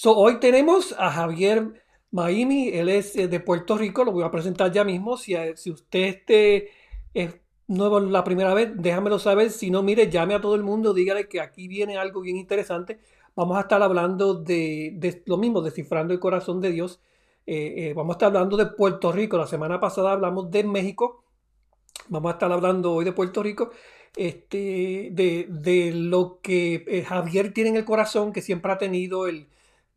So, hoy tenemos a Javier Maimi, él es eh, de Puerto Rico, lo voy a presentar ya mismo. Si, eh, si usted este, es nuevo la primera vez, déjamelo saber. Si no, mire, llame a todo el mundo, dígale que aquí viene algo bien interesante. Vamos a estar hablando de, lo mismo, descifrando el corazón de Dios. Eh, vamos a estar hablando de Puerto Rico. La semana pasada hablamos de México. Vamos a estar hablando hoy de Puerto Rico. Este, de, de lo que Javier tiene en el corazón, que siempre ha tenido el,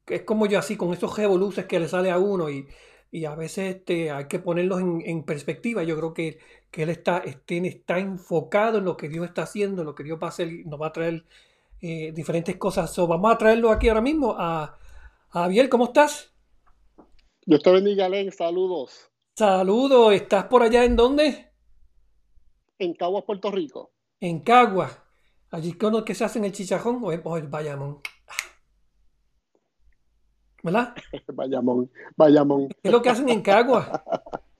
es como yo así, con esos revoluces que le sale a uno y, a veces este, hay que ponerlos en, perspectiva. Yo creo que, que él está, este, está enfocado en lo que Dios está haciendo, en lo que Dios va a hacer, nos va a traer eh, diferentes cosas. vamos a traerlo aquí ahora mismo a, Javier, ¿cómo estás? Yo estoy bendiga, Len, saludos. Saludos, ¿estás por allá en dónde? En Caguas, Puerto Rico. En Caguas. Allí que se hace en el chicharrón o el Bayamón. ¿Verdad? Bayamón, Bayamón. ¿Qué es lo que hacen en Caguas?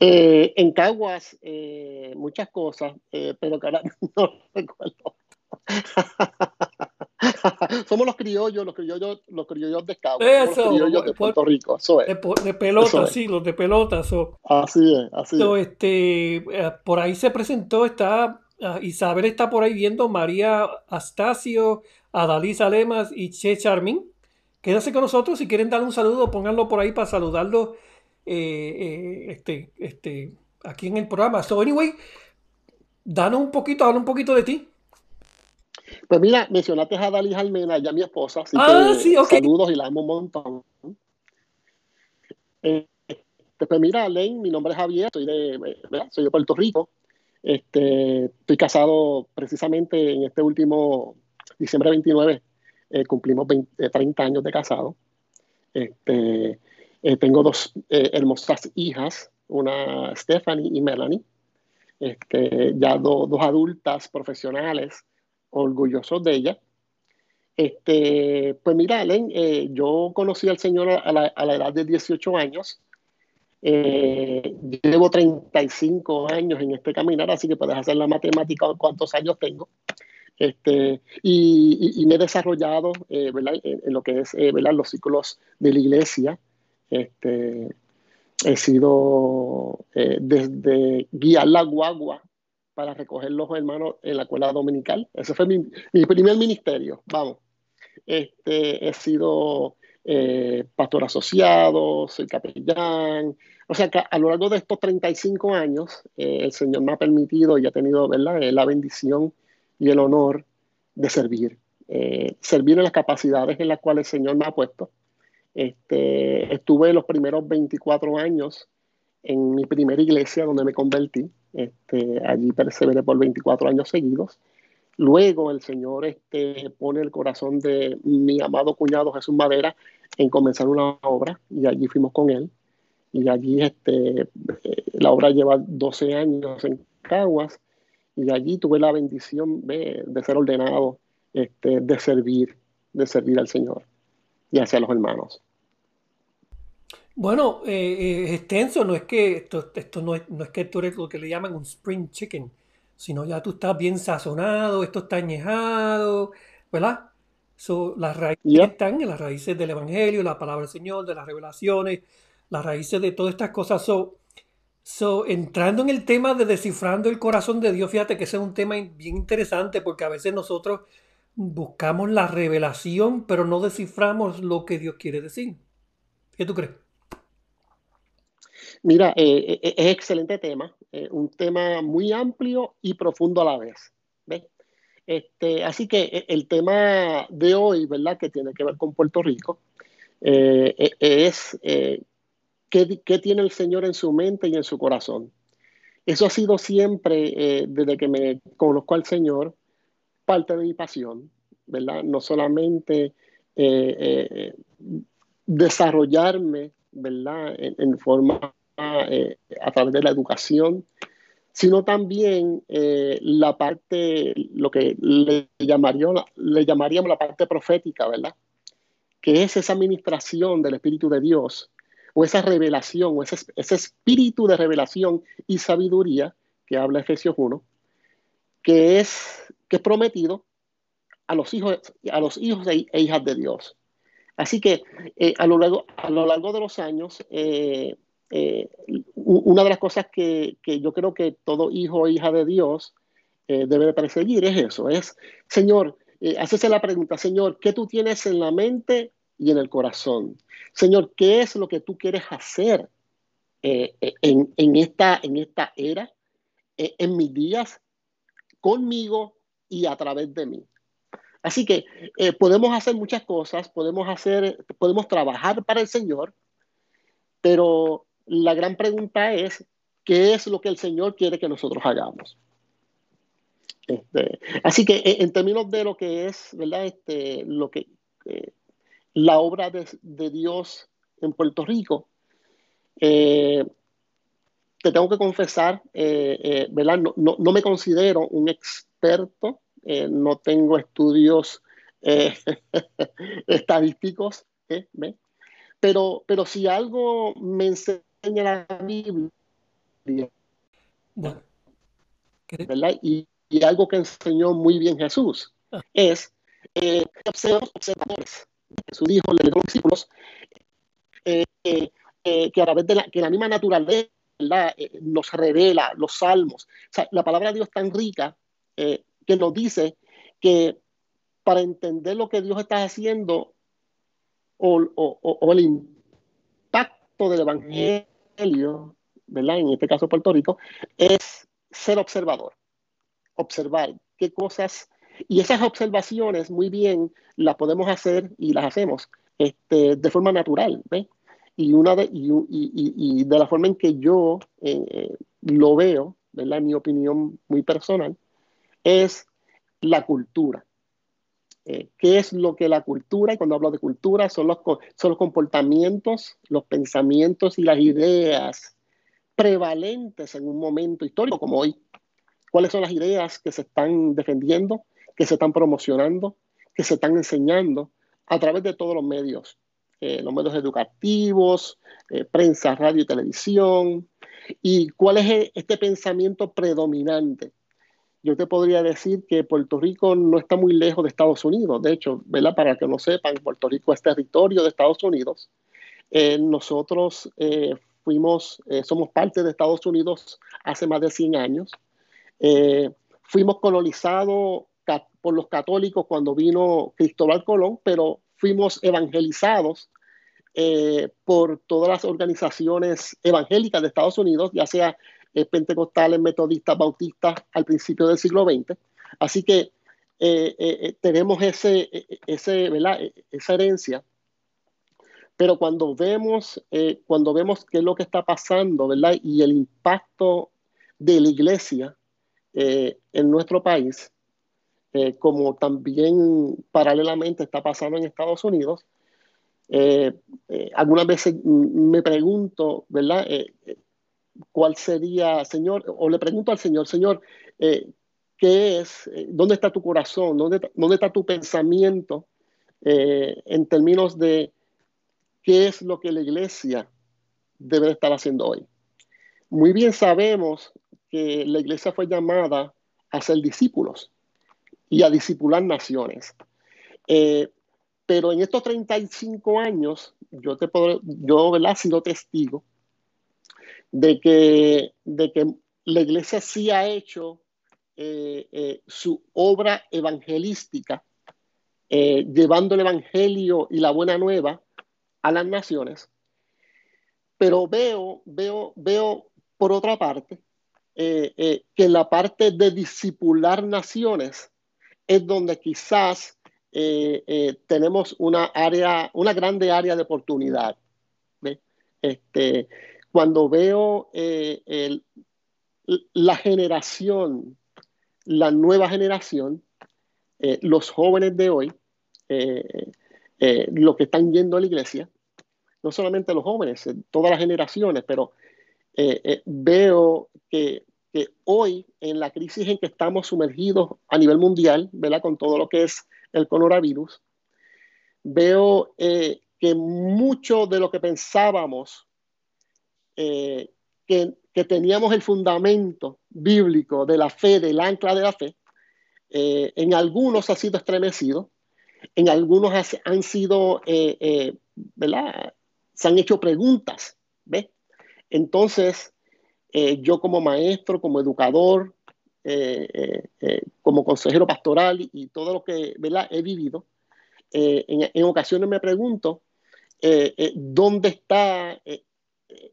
Eh, en Caguas, eh, muchas cosas, eh, pero que no recuerdo. Somos los criollos, los criollos, los criollos de Caguas. los criollos de Puerto Rico, eso es. De, pelota, sí, los de pelota. Así es, así es. Este, por ahí se presentó, está, ah, Isabel está por ahí viendo, María Astacio, Adalisa Lemas y Che Charmín. Quédense con nosotros. Si quieren dar un saludo, pónganlo por ahí para saludarlo eh, eh, este, este, aquí en el programa. So, anyway, danos un poquito, habla un poquito de ti. Pues mira, mencionaste a Dalí Almena, ya mi esposa, así ah, que sí, saludos y la amo un montón. Eh, pues mira, Len, mi nombre es Javier, soy de, soy de Puerto Rico. Este, estoy casado precisamente en este último diciembre 29 eh, cumplimos 30 eh, años de casado. Este, eh, tengo dos hermosas hijas, una Stephanie y Melanie, este, ya dos adultas profesionales, orgullosos de ella. Este, pues mira, Alen, yo conocí al Señor a la, a la edad de 18 años. llevo 35 años en este caminar, así que puedes hacer la matemática de cuántos años tengo. Este, y, me he desarrollado eh, En, lo que es eh, los ciclos de la iglesia. Este, he sido eh, desde guiar la guagua para recoger los hermanos en la escuela dominical. Ese fue mi, primer ministerio, vamos. Este, he sido pastor asociado, soy capellán. O sea que a lo largo de estos 35 años, el Señor me ha permitido y ha tenido ¿verdad? la bendición y el honor de servir. Eh, servir en las capacidades en las cuales el Señor me ha puesto. Este, estuve los primeros 24 años en mi primera iglesia donde me convertí. Este, allí perseveré por 24 años seguidos. Luego el Señor este, pone el corazón de mi amado cuñado Jesús Madera en comenzar una obra y allí fuimos con él. Y allí este, eh, la obra lleva 12 años en Caguas y allí tuve la bendición de, ser ordenado, este, de servir, de servir al Señor y hacia los hermanos. Bueno, eh, eh, es extenso, no es que esto, esto no, es, no es que tú eres lo que le llaman un spring chicken, sino ya tú estás bien sazonado, esto está añejado, ¿verdad? las raíces están en las raíces del Evangelio, la palabra del Señor, de las revelaciones, las raíces de todas estas cosas. So, So, entrando en el tema de descifrando el corazón de Dios, fíjate que ese es un tema bien interesante porque a veces nosotros buscamos la revelación, pero no desciframos lo que Dios quiere decir. ¿Qué tú crees? Mira, eh, eh, es excelente tema, eh, un tema muy amplio y profundo a la vez. Este, así que el tema de hoy, ¿verdad? Que tiene que ver con Puerto Rico, es qué, tiene el Señor en su mente y en su corazón. Eso ha sido siempre, eh, desde que me conozco al Señor, parte de mi pasión. ¿verdad? No solamente desarrollarme, ¿verdad? En, forma a través de la educación, sino también la parte, lo que le llamaríamos, le llamaríamos la parte profética, ¿verdad? Que es esa administración del Espíritu de Dios o esa revelación, o ese, espíritu de revelación y sabiduría que habla Efesios 1, que es, que es prometido a los hijos, a los hijos e, hijas de Dios. Así que eh, a, lo largo, a lo largo de los años, eh, eh, una de las cosas que, que, yo creo que todo hijo o hija de Dios debe de perseguir es eso, es, Señor, hacerse la pregunta, Señor, ¿qué tú tienes en la mente y en el corazón. Señor, ¿qué es lo que tú quieres hacer eh, eh, en, esta, en esta era, eh, en mis días, conmigo y a través de mí? Así que podemos hacer muchas cosas, podemos hacer, podemos trabajar para el Señor, pero la gran pregunta es, ¿qué es lo que el Señor quiere que nosotros hagamos? Este, así que en términos de lo que es, ¿verdad? Este, lo que la obra de, Dios en Puerto Rico. Eh, te tengo que confesar, eh, eh, ¿verdad? No, me considero un experto, no tengo estudios estadísticos, Pero, pero si algo me enseña la Biblia, ¿verdad? Y, algo que enseñó muy bien Jesús ah. es observadores. Jesús dijo, le dijo a los discípulos, eh, eh, eh, que a través de la, que la misma naturaleza nos revela los salmos. la palabra de Dios es tan rica que nos dice que para entender lo que Dios está haciendo o, el impacto del Evangelio, ¿verdad? En este caso Puerto Rico, es ser observador, observar qué cosas y esas observaciones, muy bien, las podemos hacer y las hacemos este, de forma natural. Y, una de, y, de la forma en que yo eh, eh, lo veo, ¿verdad? mi opinión muy personal, es la cultura. Eh, ¿Qué es lo que la cultura? Y cuando hablo de cultura, son los, son los comportamientos, los pensamientos y las ideas prevalentes en un momento histórico como hoy. ¿Cuáles son las ideas que se están defendiendo? Que se están promocionando, que se están enseñando a través de todos los medios, eh, los medios educativos, eh, prensa, radio y televisión. ¿Y cuál es este pensamiento predominante? Yo te podría decir que Puerto Rico no está muy lejos de Estados Unidos. De hecho, ¿verdad? para que no sepan, Puerto Rico es territorio de Estados Unidos. Eh, nosotros fuimos, somos parte de Estados Unidos hace más de 100 años. fuimos colonizados por los católicos cuando vino Cristóbal Colón, pero fuimos evangelizados eh, por todas las organizaciones evangélicas de Estados Unidos, ya sea eh, pentecostales, metodistas, bautistas, al principio del siglo XX. Así que eh, tenemos ese, ese, esa herencia. Pero cuando vemos, cuando vemos qué es lo que está pasando, ¿verdad? Y el impacto de la iglesia en nuestro país, eh, como también paralelamente está pasando en Estados Unidos. Eh, eh, algunas veces me pregunto, ¿verdad? ¿Cuál sería, Señor? O le pregunto al Señor, Señor, ¿qué es? ¿Dónde está tu corazón? ¿Dónde, dónde está tu pensamiento en términos de qué es lo que la iglesia debe estar haciendo hoy? Muy bien sabemos que la iglesia fue llamada a ser discípulos y a disipular naciones. Eh, pero en estos 35 años, yo, te puedo, yo ¿verdad? he sido testigo de que, de que la iglesia sí ha hecho eh, eh, su obra evangelística, llevando el evangelio y la buena nueva a las naciones. Pero veo, veo, veo por otra parte, que la parte de disipular naciones, es donde quizás eh, eh, tenemos una área, una grande área de oportunidad. Este, cuando veo eh, la generación, la nueva generación, los jóvenes de hoy, los que están yendo a la iglesia, no solamente los jóvenes, todas las generaciones, pero veo que, que, hoy en la crisis en que estamos sumergidos a nivel mundial, ¿verdad? Con todo lo que es el coronavirus, veo que mucho de lo que pensábamos eh, que, teníamos el fundamento bíblico de la fe, del ancla de la fe, eh, en algunos ha sido estremecido, en algunos han sido, eh, ¿verdad? Se han hecho preguntas, ¿ves? Entonces, yo como maestro, como educador, como consejero pastoral y, todo lo que ¿verdad? he vivido, en, en, ocasiones me pregunto dónde está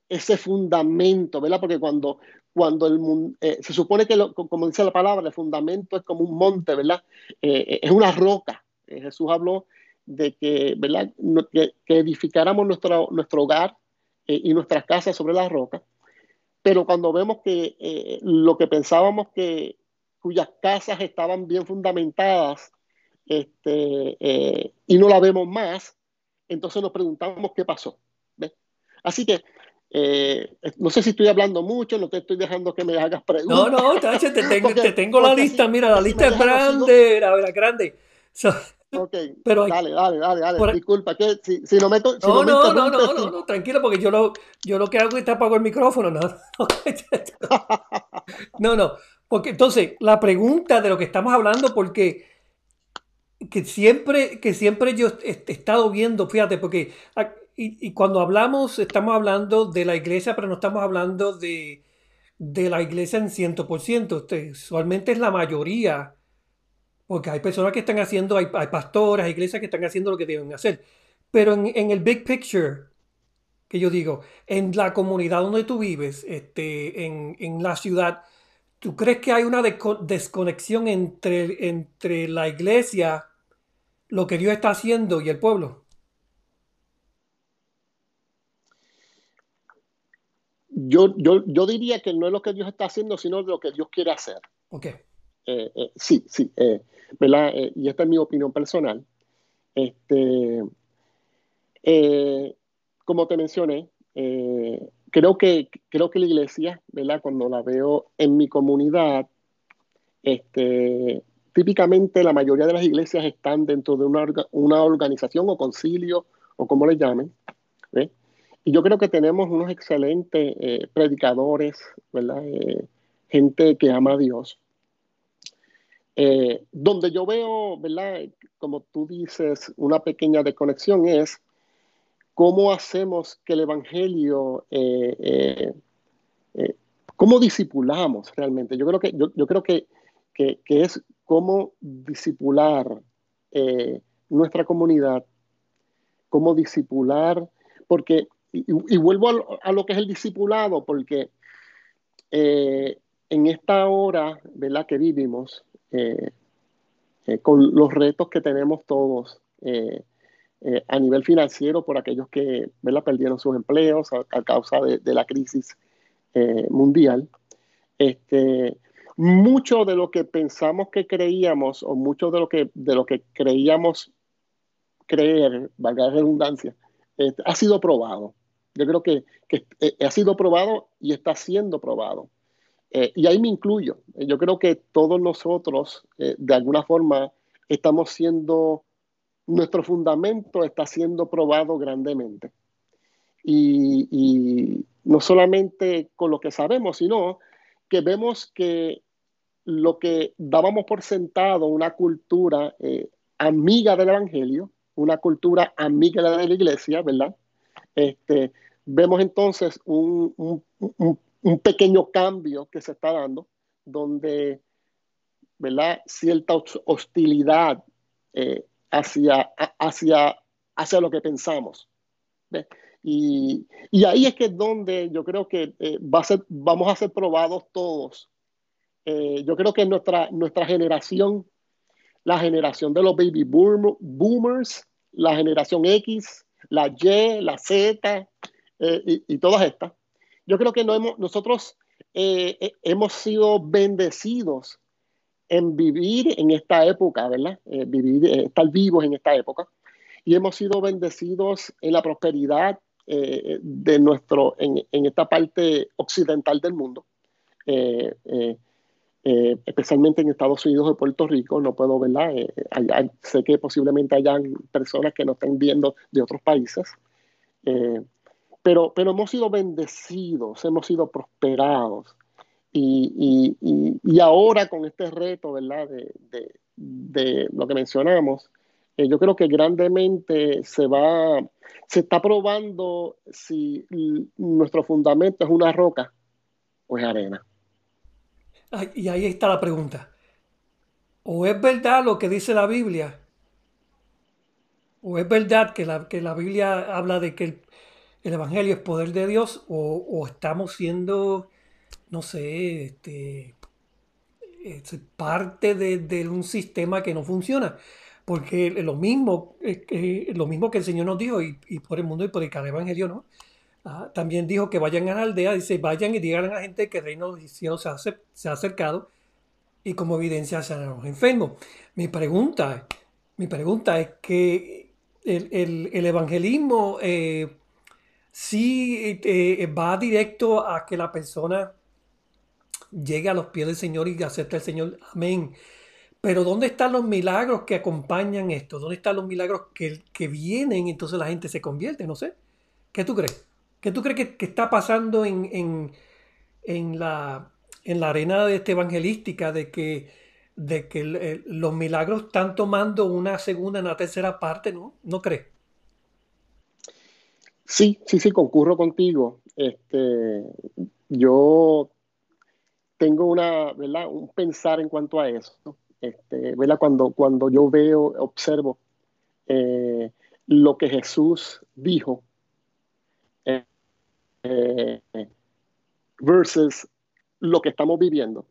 ese fundamento, ¿verdad? Porque cuando, cuando el mundo, eh, se supone que, como dice la palabra, el fundamento es como un monte, ¿verdad? Eh, eh, es una roca. Jesús habló de que, ¿verdad? Que, edificáramos nuestro, nuestro hogar y nuestras casas sobre la roca. Pero cuando vemos que lo que pensábamos que cuyas casas estaban bien fundamentadas este, y no la vemos más, entonces nos preguntamos qué pasó. Así que eh, no sé si estoy hablando mucho, no te estoy dejando que me hagas preguntas. No, no, te tengo, te tengo la lista, mira, la lista es grande, la, grande. Ok, pero dale, dale, dale, dale. Disculpa, que si, si no me. Si no, no, no, no, no, no, tranquilo, porque yo lo, yo lo que hago es te apago el micrófono, no. no, no, porque entonces la pregunta de lo que estamos hablando, porque que siempre, que siempre yo he estado viendo, fíjate, porque y, cuando hablamos, estamos hablando de la iglesia, pero no estamos hablando de, la iglesia en 100%. Este, usualmente es la mayoría, porque hay personas que están haciendo, hay, hay pastoras, iglesias que están haciendo lo que deben hacer. Pero en, el big picture, que yo digo, en la comunidad donde tú vives, este, en, la ciudad, ¿tú crees que hay una desconexión entre, entre la iglesia, lo que Dios está haciendo y el pueblo? Yo, yo, yo diría que no es lo que Dios está haciendo, sino lo que Dios quiere hacer. Ok. Eh, eh, sí, sí, eh, ¿verdad? y esta es mi opinión personal. Este, como te mencioné, creo, que, creo que la iglesia, ¿verdad? Cuando la veo en mi comunidad, este, típicamente la mayoría de las iglesias están dentro de una, una organización o concilio o como le llamen. ¿ves? Y yo creo que tenemos unos excelentes eh, predicadores, ¿verdad? Eh, gente que ama a Dios. Eh, donde yo veo, ¿verdad? Como tú dices, una pequeña desconexión es cómo hacemos que el Evangelio, cómo disipulamos realmente. Yo creo que, yo, creo que, que, es cómo disipular nuestra comunidad, cómo disipular, porque y, vuelvo a, lo que es el discipulado, porque eh, en esta hora ¿verdad? que vivimos, eh, eh, con los retos que tenemos todos a nivel financiero por aquellos que ¿verdad? perdieron sus empleos a, causa de, la crisis mundial, este, mucho de lo que pensamos que creíamos o mucho de lo que, de lo que creíamos creer, valga la redundancia, ha sido probado. Yo creo que, eh, ha sido probado y está siendo probado. Eh, y ahí me incluyo. Yo creo que todos nosotros, eh, de alguna forma, estamos siendo, nuestro fundamento está siendo probado grandemente. Y, no solamente con lo que sabemos, sino que vemos que lo que dábamos por sentado, una cultura amiga del Evangelio, una cultura amiga de la iglesia, ¿verdad? Este, vemos entonces un, pequeño cambio que se está dando, donde ¿verdad? cierta hostilidad eh, hacia, hacia, hacia lo que pensamos. Y, ahí es que es donde yo creo que eh, va a ser, vamos a ser probados todos. Eh, yo creo que nuestra, nuestra generación, la generación de los baby boomers, la generación X, la Y, la Z y, todas estas. Yo creo que no hemos, nosotros eh, eh, hemos sido bendecidos en vivir en esta época, ¿verdad? vivir, estar vivos en esta época. Y hemos sido bendecidos en la prosperidad de nuestro, en, en, esta parte occidental del mundo. Eh, especialmente en Estados Unidos y Puerto Rico, no puedo, ¿verdad? Eh, sé que posiblemente hayan personas que nos estén viendo de otros países, eh, pero, pero hemos sido bendecidos, hemos sido prosperados. Y, y, y ahora con este reto, ¿verdad? De, de, lo que mencionamos, yo creo que grandemente se va, se está probando si nuestro fundamento es una roca o es arena. Y ahí está la pregunta. ¿O es verdad lo que dice la Biblia? ¿O es verdad que la, que la Biblia habla de que el, Evangelio es poder de Dios? ¿O, estamos siendo, no sé, este, parte de, un sistema que no funciona? Porque lo mismo, lo mismo que el Señor nos dijo, y, por el mundo y por el cada evangelio, ¿no? Ah, también dijo que vayan a la aldea, dice, vayan y digan a la gente que el reino de cielo se ha, se ha acercado y como evidencia a los enfermos. Mi pregunta, mi pregunta es que el, evangelismo eh, sí eh, va directo a que la persona llegue a los pies del Señor y acepte al Señor. Amén. Pero ¿dónde están los milagros que acompañan esto? ¿Dónde están los milagros que, que vienen entonces la gente se convierte? No sé. ¿Qué tú crees? ¿Qué tú crees que, está pasando en, la, en la arena de esta evangelística de que, de que los milagros están tomando una segunda, una tercera parte, ¿no? ¿No crees? Sí, sí, sí, concurro contigo. Este, yo tengo una, ¿verdad? un pensar en cuanto a eso. Este, ¿verdad? Cuando, cuando yo veo, observo eh, lo que Jesús dijo eh, versus lo que estamos viviendo,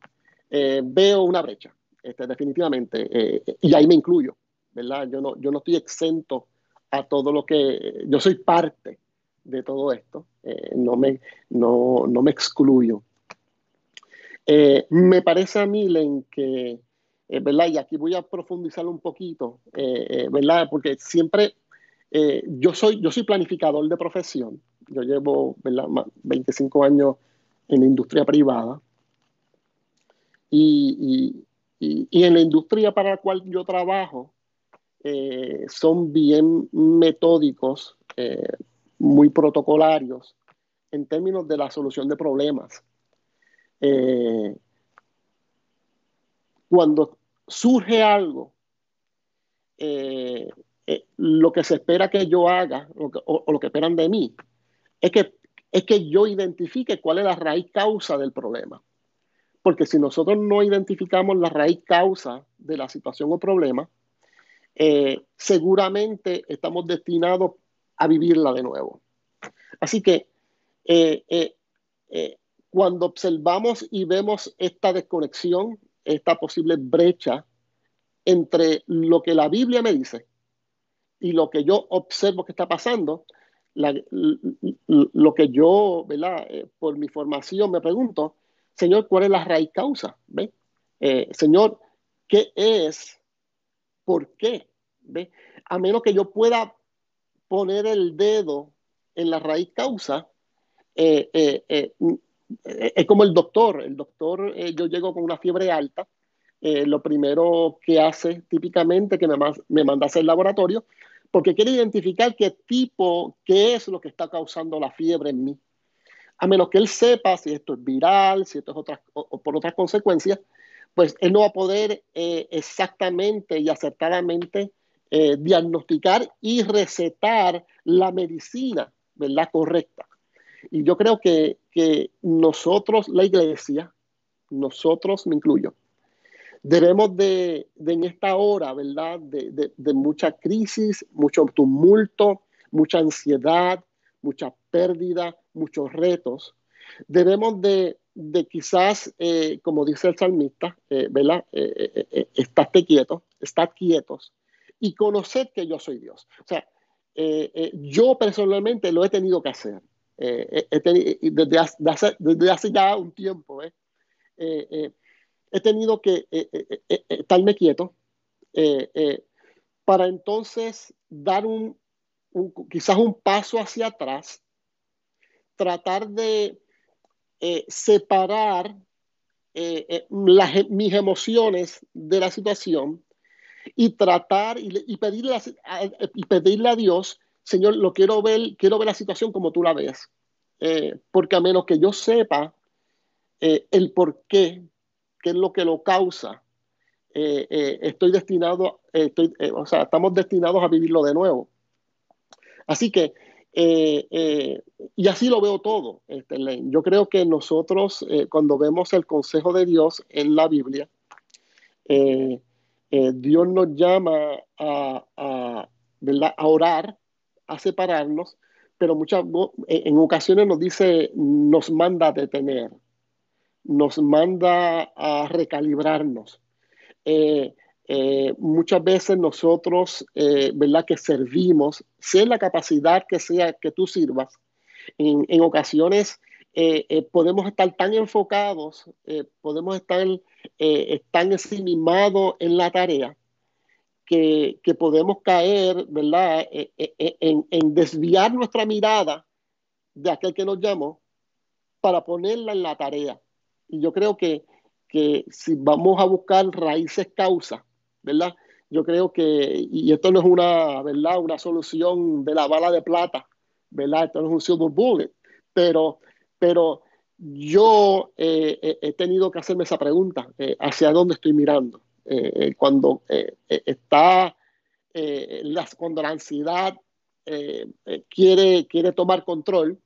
eh, veo una brecha, este, definitivamente, eh, y ahí me incluyo, ¿verdad? Yo no, yo no estoy exento a todo lo que, yo soy parte de todo esto, no, me, no, no me excluyo. me parece a mí, Len, que, ¿verdad? Y aquí voy a profundizar un poquito, ¿verdad? Porque siempre yo, soy, yo soy planificador de profesión, yo llevo 25 años en la industria privada y, en la industria para la cual yo trabajo eh, son bien metódicos, eh, muy protocolarios en términos de la solución de problemas. Eh, cuando surge algo, lo que se espera que yo haga o, lo que esperan de mí es que, es que yo identifique cuál es la raíz causa del problema. Porque si nosotros no identificamos la raíz causa de la situación o problema, eh, seguramente estamos destinados a vivirla de nuevo. Así que eh, eh, cuando observamos y vemos esta desconexión, esta posible brecha entre lo que la Biblia me dice y lo que yo observo que está pasando, lo que yo, ¿verdad? Eh, por mi formación me pregunto, Señor, ¿cuál es la raíz causa? ¿Ve? Eh, señor, ¿qué es? ¿Por qué? ¿Ve? A menos que yo pueda poner el dedo en la raíz causa, eh, es como el doctor. El doctor, yo llego con una fiebre alta, lo primero que hace típicamente que me, me manda hacer laboratorio porque quiere identificar qué tipo, qué es lo que está causando la fiebre en mí. A menos que él sepa si esto es viral, si esto es otra, o, por otras consecuencias, pues él no va a poder eh, exactamente y acertadamente eh, diagnosticar y recetar la medicina, ¿verdad? Correcta. Y yo creo que, que nosotros, la iglesia, nosotros, me incluyo, debemos de, en esta hora, ¿verdad? De, mucha crisis, mucho tumulto, mucha ansiedad, mucha pérdida, muchos retos, debemos de, quizás, eh, como dice el salmista, eh, ¿verdad? Eh, eh estate quietos, estad quietos y conoced que yo soy Dios. O sea, yo personalmente lo he tenido que hacer. desde, hace, desde, hace, ya un tiempo, he tenido que estarme quieto para entonces dar un, quizás un paso hacia atrás, tratar de separar mis emociones de la situación y tratar y, pedirle, a, y pedirle a Dios, Señor, lo quiero ver, quiero ver la situación como tú la ves. Eh, porque a menos que yo sepa eh, el por qué, qué es lo que lo causa, eh, estoy destinado, o sea, estamos destinados a vivirlo de nuevo. Así que, y así lo veo todo, este, Yo creo que nosotros, cuando vemos el consejo de Dios en la Biblia, Dios nos llama a, orar, a separarnos, pero muchas en ocasiones nos dice, nos manda a detener, nos manda a recalibrarnos. Eh, eh, muchas veces nosotros, eh, ¿verdad? Que servimos, sea la capacidad que sea que tú sirvas, en ocasiones podemos estar tan enfocados, podemos estar tan ensimismados en la tarea que, podemos caer, ¿verdad?, e, e, e, en, desviar nuestra mirada de aquel que nos llamó para ponerla en la tarea. Y yo creo que, que si vamos a buscar raíces causas, ¿verdad? Yo creo que, y esto no es una, ¿verdad? Una solución de la bala de plata, ¿verdad? Esto no es un silver bullet, pero, pero yo eh, eh, he tenido que hacerme esa pregunta, eh, ¿hacia dónde estoy mirando? Eh, cuando está, cuando la ansiedad quiere, quiere tomar control,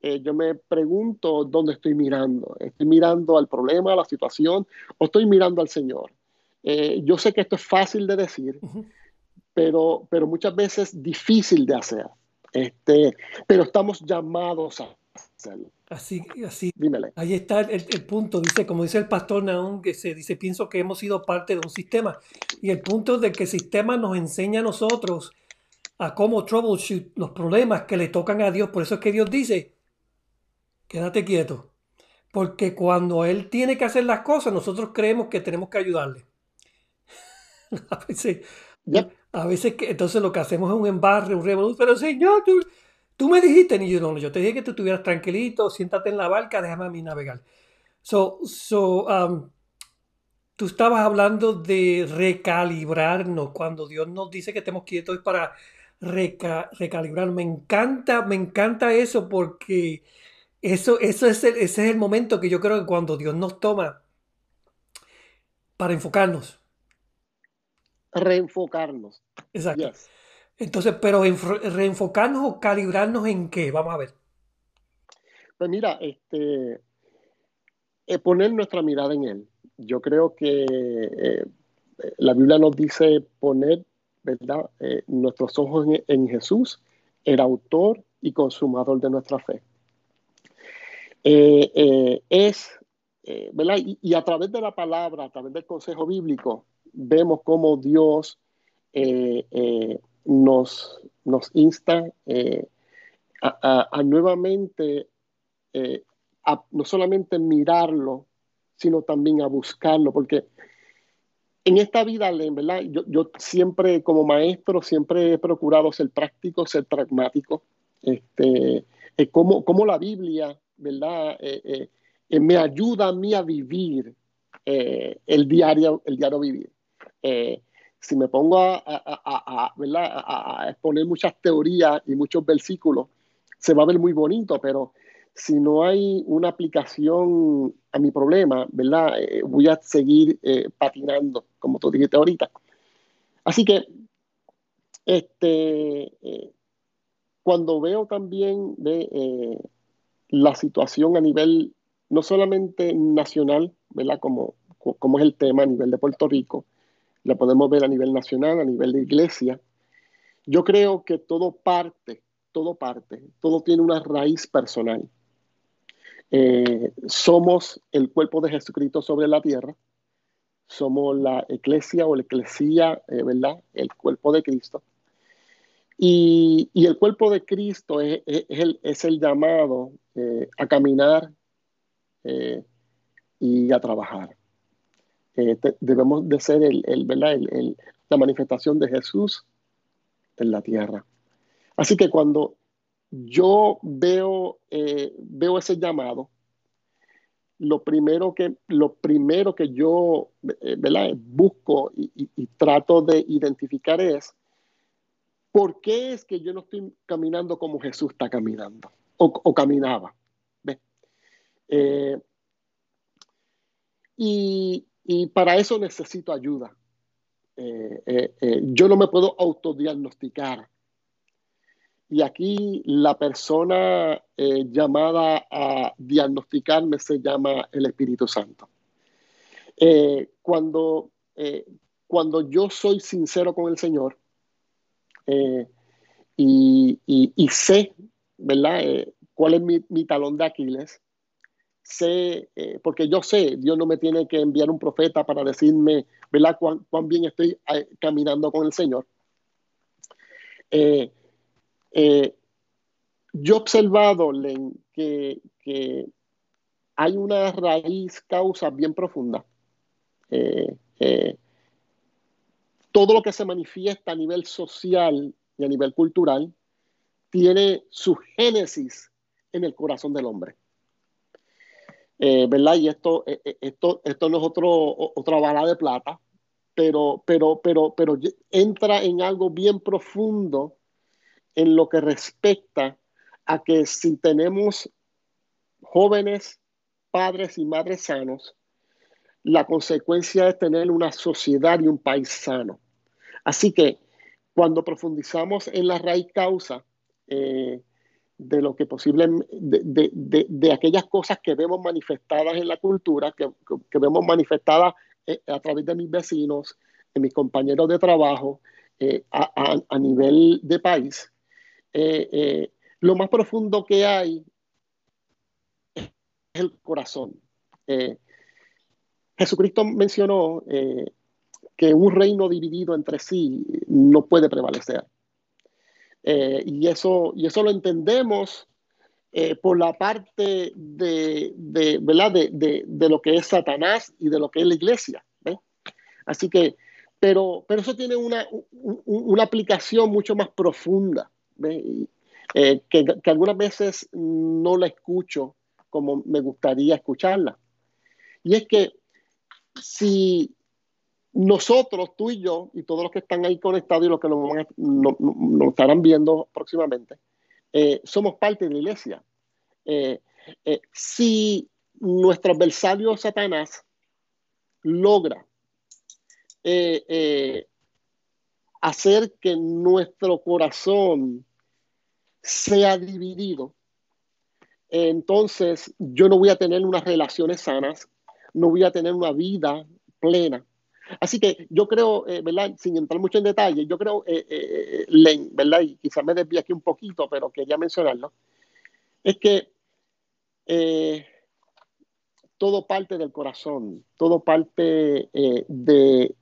yo me pregunto dónde estoy mirando. ¿Estoy mirando al problema, a la situación, o estoy mirando al Señor? yo sé que esto es fácil de decir, pero, pero muchas veces difícil de hacer. Este, pero estamos llamados a hacerlo. Así, así. Ahí está el, punto, dice, como dice el pastor Naum, que se dice, pienso que hemos sido parte de un sistema. Y el punto de que el sistema nos enseña a nosotros a cómo troubleshoot los problemas que le tocan a Dios. Por eso es que Dios dice, quédate quieto. Porque cuando Él tiene que hacer las cosas, nosotros creemos que tenemos que ayudarle. a veces, a veces que, entonces lo que hacemos es un embarre, un revolución. Pero Señor, tú, Tú me dijiste, ni yo no, yo te dije que tú estuvieras tranquilito, siéntate en la barca, déjame a mí navegar. So, so, um, tú estabas hablando de recalibrarnos cuando Dios nos dice que estemos quietos para recalibrar. Me encanta, me encanta eso porque eso, eso es ese es el momento que yo creo que cuando Dios nos toma para enfocarnos. Reenfocarnos. Exacto. Entonces, pero reenfocarnos o calibrarnos en qué, vamos a ver. Pues mira, este, eh, poner nuestra mirada en Él. Yo creo que eh, la Biblia nos dice poner, ¿verdad? Eh, nuestros ojos en, Jesús, el autor y consumador de nuestra fe. es, ¿verdad? Y, a través de la palabra, a través del consejo bíblico, vemos cómo Dios nos, insta eh, a, nuevamente, eh, a no solamente mirarlo, sino también a buscarlo, porque en esta vida, ¿verdad? Yo, siempre, como maestro, siempre he procurado ser práctico, ser pragmático, este, eh, como, como, la Biblia, ¿verdad? me ayuda a mí a vivir el diario, el diario vivir si me pongo a, a, exponer muchas teorías y muchos versículos, se va a ver muy bonito, pero si no hay una aplicación a mi problema. Eh, voy a seguir eh, patinando, como tú dijiste ahorita. Así que, este, eh, cuando veo también la situación a nivel, no solamente nacional, como es el tema a nivel de Puerto Rico, la podemos ver a nivel nacional, a nivel de iglesia. Yo creo que todo parte, todo parte, todo tiene una raíz personal. Eh, somos el cuerpo de Jesucristo sobre la tierra, somos la iglesia o la eclesía, eh, ¿verdad? El cuerpo de Cristo. Y, el cuerpo de Cristo es, el, llamado eh, a caminar y a trabajar. Debemos de ser el, la manifestación de Jesús en la tierra. Así que cuando yo veo, veo ese llamado, lo primero que, lo primero que yo busco y, trato de identificar es ¿Por qué es que yo no estoy caminando como Jesús está caminando o, caminaba? Eh, y, para eso necesito ayuda. Eh, eh, yo no me puedo autodiagnosticar. Y aquí la persona llamada a diagnosticarme se llama el Espíritu Santo. cuando, cuando yo soy sincero con el Señor, eh, y, sé, ¿verdad? Eh, cuál es mi, talón de Aquiles. Sé, eh, porque yo sé, Dios no me tiene que enviar un profeta para decirme, ¿verdad? Cuán, bien estoy caminando con el Señor. yo he observado, Len, que, hay una raíz, causa bien profunda. todo lo que se manifiesta a nivel social y a nivel cultural, tiene su génesis en el corazón del hombre. Eh, ¿Verdad? Y esto, eh, eh, esto, esto es otro, otra bala de plata, pero, pero, pero, pero entra en algo bien profundo en lo que respecta a que si tenemos jóvenes, padres y madres sanos, la consecuencia es tener una sociedad y un país sano. Así que cuando profundizamos en la raíz causa de lo que posiblemente, de, aquellas cosas que vemos manifestadas en la cultura, que, vemos manifestadas eh, a través de mis vecinos, de mis compañeros de trabajo, eh, a, nivel de país, lo más profundo que hay es el corazón. Jesucristo mencionó que un reino dividido entre sí no puede prevalecer. Eh, y, eso, y eso lo entendemos eh, por la parte de, de, De, de, lo que es Satanás y de lo que es la iglesia. Así que, pero, pero eso tiene una, una aplicación mucho más profunda, eh, que algunas veces no la escucho como me gustaría escucharla. Y es que si, nosotros, tú y yo, y todos los que están ahí conectados y los que nos, estarán viendo próximamente, eh, somos parte de la iglesia. Eh, eh, si nuestro adversario Satanás logra hacer que nuestro corazón sea dividido, entonces yo no voy a tener unas relaciones sanas, no voy a tener una vida plena Así que yo creo, eh, ¿verdad? Sin entrar mucho en detalle, yo creo, eh, eh, Len, ¿verdad? Y quizás me desvíe aquí un poquito, pero quería mencionarlo, es que todo parte del corazón, todo parte de,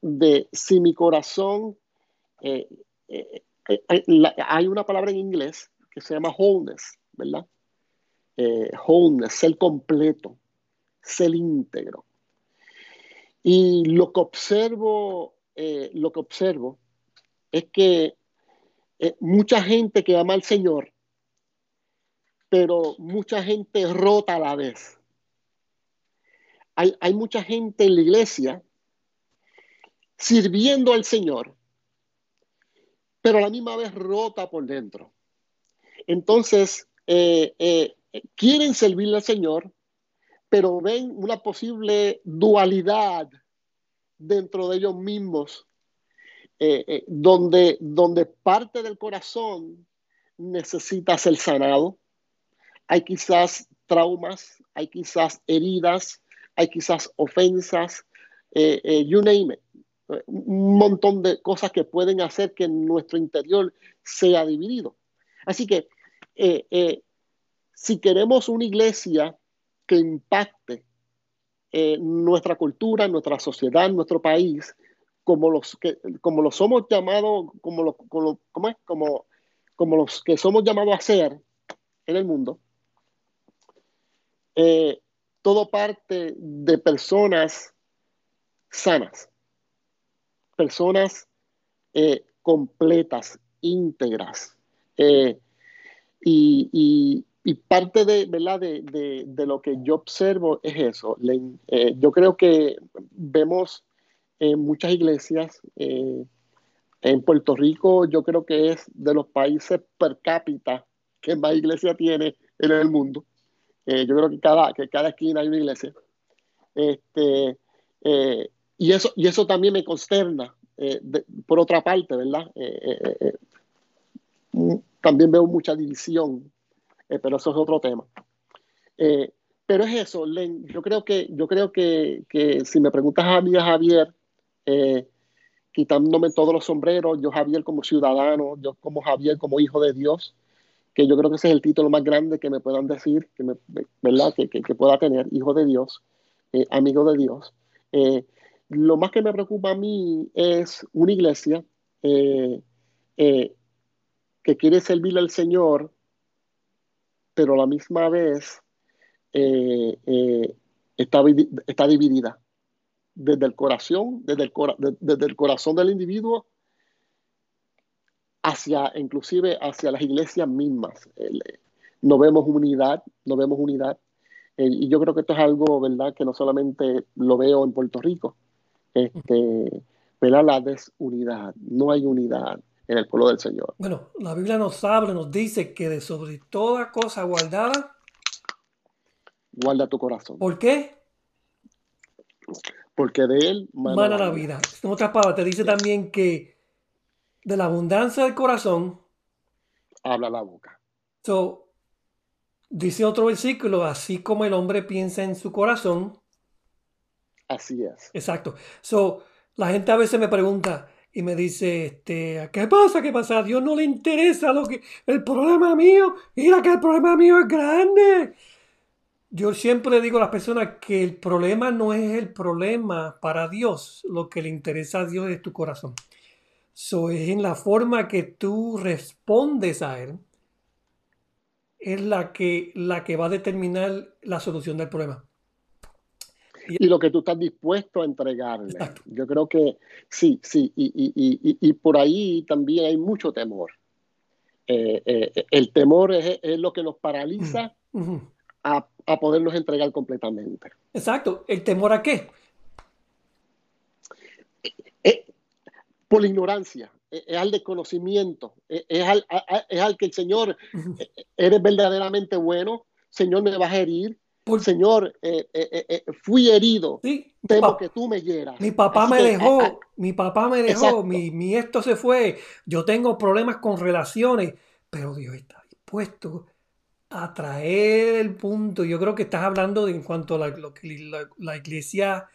de, si mi corazón, hay una palabra en inglés que se llama wholeness, ¿verdad? wholeness, ser completo, ser íntegro. Y lo que observo, eh, lo que observo es que eh, mucha gente que ama al Señor, pero mucha gente rota a la vez. Hay, mucha gente en la iglesia sirviendo al Señor, pero a la misma vez rota por dentro. Entonces, eh, quieren servirle al Señor, pero ven una posible dualidad dentro de ellos mismos, eh, eh, donde, donde parte del corazón necesita ser sanado. Hay quizás traumas, hay quizás heridas, hay quizás ofensas, eh, you name it. Un montón de cosas que pueden hacer que nuestro interior sea dividido. Así que si queremos una iglesia que impacte eh, nuestra cultura, nuestra sociedad, nuestro país, como los que como somos llamados, como, como, es? como, como los que somos llamados a ser en el mundo, eh, todo parte de personas sanas, personas eh, completas, íntegras. Y, parte de, ¿verdad? De, lo que yo observo es eso. Eh, yo creo que vemos en muchas iglesias, en Puerto Rico yo creo que es de los países per cápita que más iglesia tiene en el mundo. yo creo que cada, que cada esquina hay una iglesia. Este, y, eso, y eso también me consterna, eh, por otra parte, ¿verdad? Eh, eh, también veo mucha división, pero eso es otro tema. pero es eso, Len, yo creo que, yo creo que, que si me preguntas a mí, a Javier, quitándome todos los sombreros, yo Javier como ciudadano, yo como Javier como hijo de Dios, que yo creo que ese es el título más grande que me puedan decir, que me, ¿verdad? Que, que, pueda tener, hijo de Dios, amigo de Dios. Lo más que me preocupa a mí es una iglesia eh, eh, que quiere servirle al Señor, pero a la misma vez eh, está, está, dividida desde el corazón, desde el, desde el corazón del individuo hacia, inclusive hacia las iglesias mismas. no vemos unidad, no vemos unidad. y yo creo que esto es algo, ¿verdad?, que no solamente lo veo en Puerto Rico, este, la desunidad, no hay unidad en el pueblo del Señor. Bueno, la Biblia nos habla, nos dice que de sobre toda cosa guardada, guarda tu corazón. ¿Por qué? Porque de él mana, la vida. En otras palabras, te dice también que de la abundancia del corazón habla la boca. So, dice otro versículo, así como el hombre piensa en su corazón, Así es. Exacto. So, la gente a veces me pregunta y me dice, este, ¿qué pasa? ¿Qué pasa? A Dios no le interesa lo que el problema mío. Mira que el problema mío es grande. Yo siempre digo a las personas que el problema no es el problema para Dios. Lo que le interesa a Dios es tu corazón. So, es en la forma que tú respondes a Él. Es la que, la que va a determinar la solución del problema y lo que tú estás dispuesto a entregarle. Yo creo que sí, sí, y, y, y, por ahí también hay mucho temor. Eh, eh, el temor es, es, lo que nos paraliza a, a, podernos entregar completamente. Exacto. ¿El temor a qué? Eh, por la ignorancia, es al desconocimiento, es al, es al que el Señor, eres verdaderamente bueno, Señor me vas a herir, por Señor, eh, eh, eh, fui herido, sí, temo que tú me hieras. Mi papá me dejó, mi papá me dejó, mi, mi, esto se fue, yo tengo problemas con relaciones, pero Dios está dispuesto a traer el punto. Yo creo que estás hablando de, en cuanto a la, lo que la, iglesia,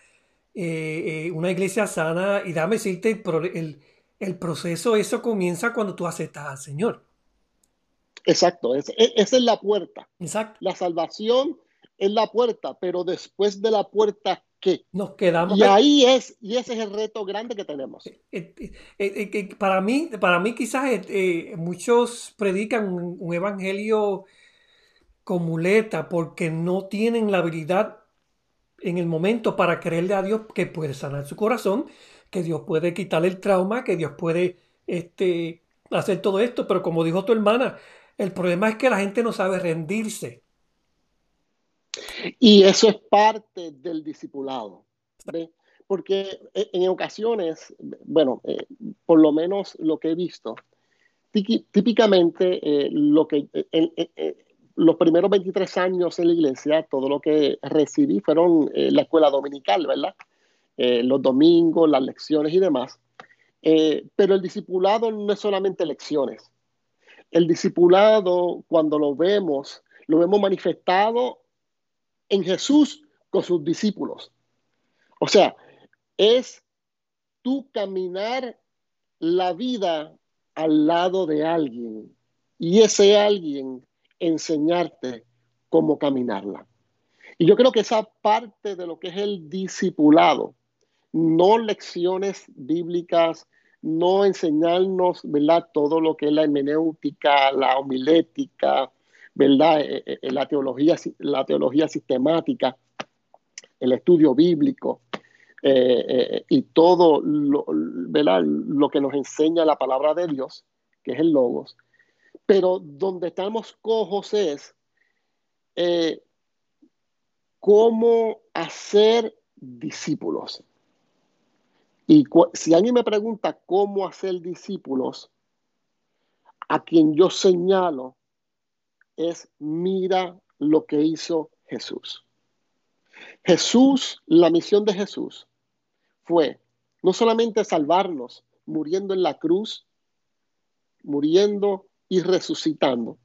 una iglesia sana, y dame decirte, el, el, el, proceso, eso comienza cuando tú aceptas al Señor. Exacto, esa es la puerta. Exacto. La salvación es la puerta, pero después de la puerta, ¿qué? Nos quedamos. Y ahí es, y ese es el reto grande que tenemos. Eh, eh, eh, para mí, para mí quizás muchos predican un, evangelio con muleta porque no tienen la habilidad en el momento para creerle a Dios que puede sanar su corazón, que Dios puede quitarle el trauma, que Dios puede este, hacer todo esto. Pero como dijo tu hermana, el problema es que la gente no sabe rendirse. Y eso es parte del discipulado. Porque eh, en ocasiones, bueno, eh, por lo menos lo que he visto, típicamente eh, lo que los primeros 23 años en la iglesia, todo lo que recibí fueron la escuela dominical, ¿verdad? los domingos, las lecciones y demás. pero el discipulado no es solamente lecciones. El discipulado, cuando lo vemos, lo vemos manifestado en Jesús con sus discípulos. O sea, es tú caminar la vida al lado de alguien y ese alguien enseñarte cómo caminarla. Y yo creo que esa parte de lo que es el discipulado, no lecciones bíblicas, no enseñarnos, ¿verdad? Todo lo que es la hermenéutica, la homilética, ¿verdad? Eh, eh, eh, la, teología, la teología sistemática. el estudio bíblico y todo lo, lo que nos enseña la palabra de Dios, que es el Logos. Pero donde estamos cojos es cómo hacer discípulos. Y si alguien me pregunta cómo hacer discípulos, a quien yo señalo es mira lo que hizo Jesús. Jesús, la misión de Jesús fue no solamente salvarnos muriendo en la cruz, muriendo y resucitando,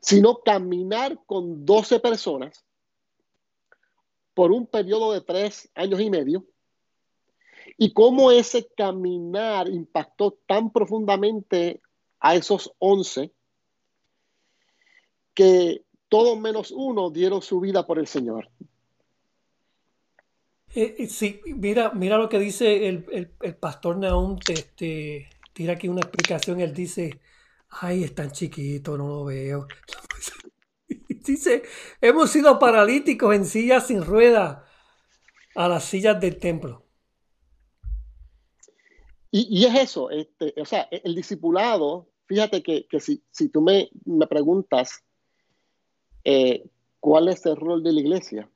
sino caminar con doce personas por un periodo de tres años y medio y cómo ese caminar impactó tan profundamente a esos once que todos menos uno dieron su vida por el Señor. Eh, eh, sí, mira, mira lo que dice el, pastor Naum, este, tira aquí una explicación, él dice, ay, es tan chiquito, no lo veo. Dice, hemos sido paralíticos en sillas sin rueda a las sillas del templo. Y, es eso, este, o sea, el discipulado, fíjate que, si, tú me, preguntas eh, cuál es el rol de la iglesia,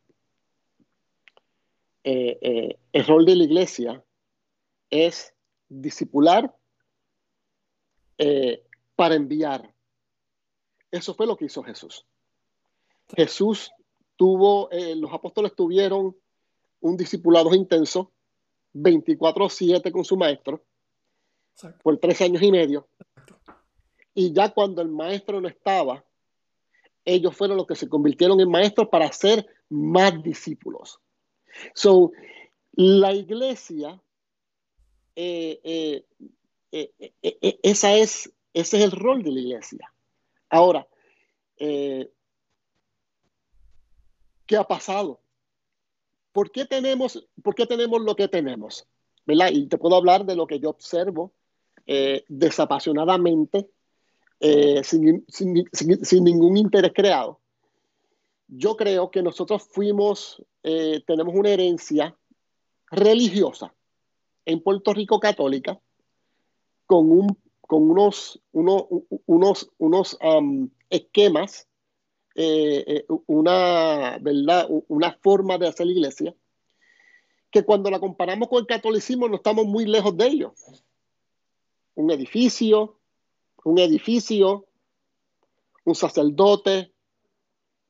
eh, eh, el rol de la iglesia es discipular para enviar. Eso fue lo que hizo Jesús. Jesús tuvo, los apóstoles tuvieron un discipulado intenso, 24-7 con su maestro, por tres años y medio. Y ya cuando el maestro no estaba, ellos fueron los que se convirtieron en maestros para ser más discípulos. So, la iglesia, eh, eh, esa es, ese es el rol de la iglesia. Ahora, ¿Qué ha pasado? ¿Por qué tenemos, por qué tenemos lo que tenemos? ¿Verdad? Y te puedo hablar de lo que yo observo eh, desapasionadamente, eh, sin, ningún interés creado. Yo creo que nosotros fuimos, eh, tenemos una herencia religiosa en Puerto Rico católica con, un, con unos, unos, unos esquemas eh, eh, una, ¿verdad? una forma de hacer la iglesia que cuando la comparamos con el catolicismo no estamos muy lejos de ello. Un edificio, un edificio, un sacerdote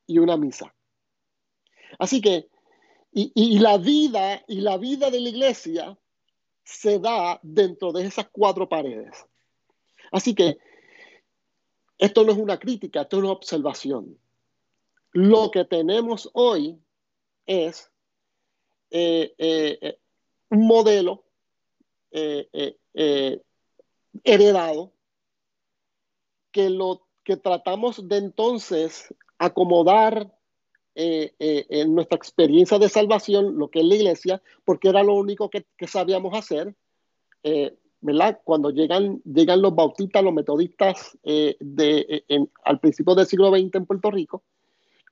y una misa. Así que, y, la vida, y la vida de la iglesia se da dentro de esas cuatro paredes. Así que esto no es una crítica, esto es una observación. Lo que tenemos hoy es eh, eh, eh, un modelo heredado que lo que tratamos de entonces acomodar en nuestra experiencia de salvación, lo que es la iglesia, porque era lo único que, sabíamos hacer, ¿verdad? Cuando llegan, llegan los bautistas, los metodistas de, al principio del siglo XX en Puerto Rico,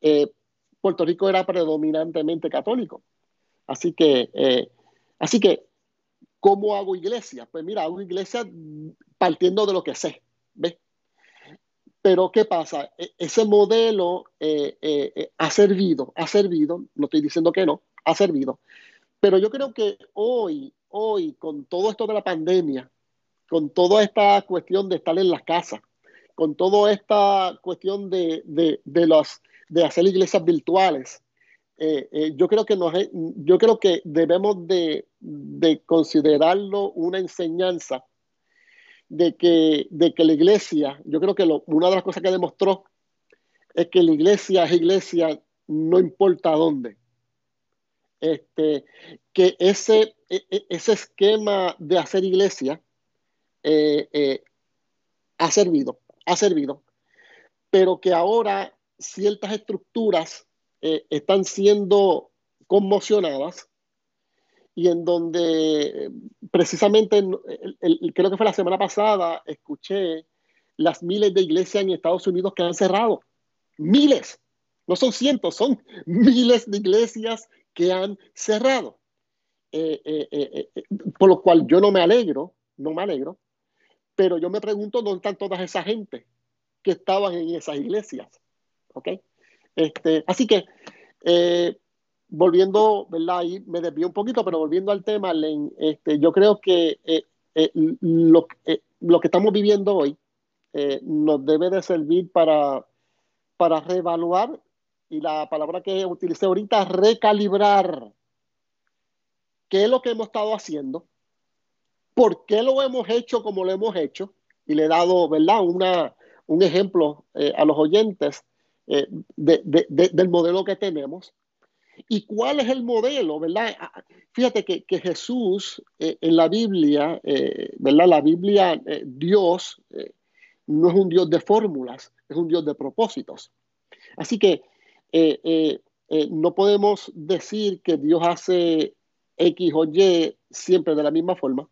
eh, Puerto Rico era predominantemente católico. Así que, eh, así que, ¿cómo hago iglesia? Pues mira, hago iglesia partiendo de lo que sé, ¿ves? Pero ¿qué pasa? E, ese modelo eh, ha servido, ha servido, no estoy diciendo que no, ha servido. Pero yo creo que hoy, hoy, con todo esto de la pandemia, con toda esta cuestión de estar en las casas, con toda esta cuestión de, de, de hacer iglesias virtuales. Eh, eh, yo, creo que nos, yo creo que debemos de, considerarlo una enseñanza de que, de que la iglesia, yo creo que una de las cosas que demostró es que la iglesia es iglesia no importa dónde. Este, que ese, e, e, ese esquema de hacer iglesia eh, ha servido, ha servido, pero que ahora ciertas estructuras eh, están siendo conmocionadas y en donde precisamente, creo que fue la semana pasada, escuché las miles de iglesias en Estados Unidos que han cerrado. Miles, no son cientos, son miles de iglesias que han cerrado. Eh, eh, eh, por lo cual yo no me alegro, no me alegro, pero yo me pregunto dónde están todas esa gente que estaban en esas iglesias. ¿Ok? Este, así que, volviendo, ¿verdad? Ahí me desvío un poquito, pero volviendo al tema, este, yo creo que lo, lo, que estamos viviendo hoy nos debe de servir para, para reevaluar, y la palabra que utilicé ahorita, recalibrar qué es lo que hemos estado haciendo, por qué lo hemos hecho como lo hemos hecho, y le he dado, ¿verdad?, Una, un ejemplo eh, a los oyentes eh, del modelo que tenemos. ¿Y cuál es el modelo, verdad? Ah, ah, fíjate que, Jesús eh, en la Biblia, ¿verdad? La Biblia, Dios no es un Dios de fórmulas, es un Dios de propósitos. Así que no podemos decir que Dios hace X o Y siempre de la misma forma.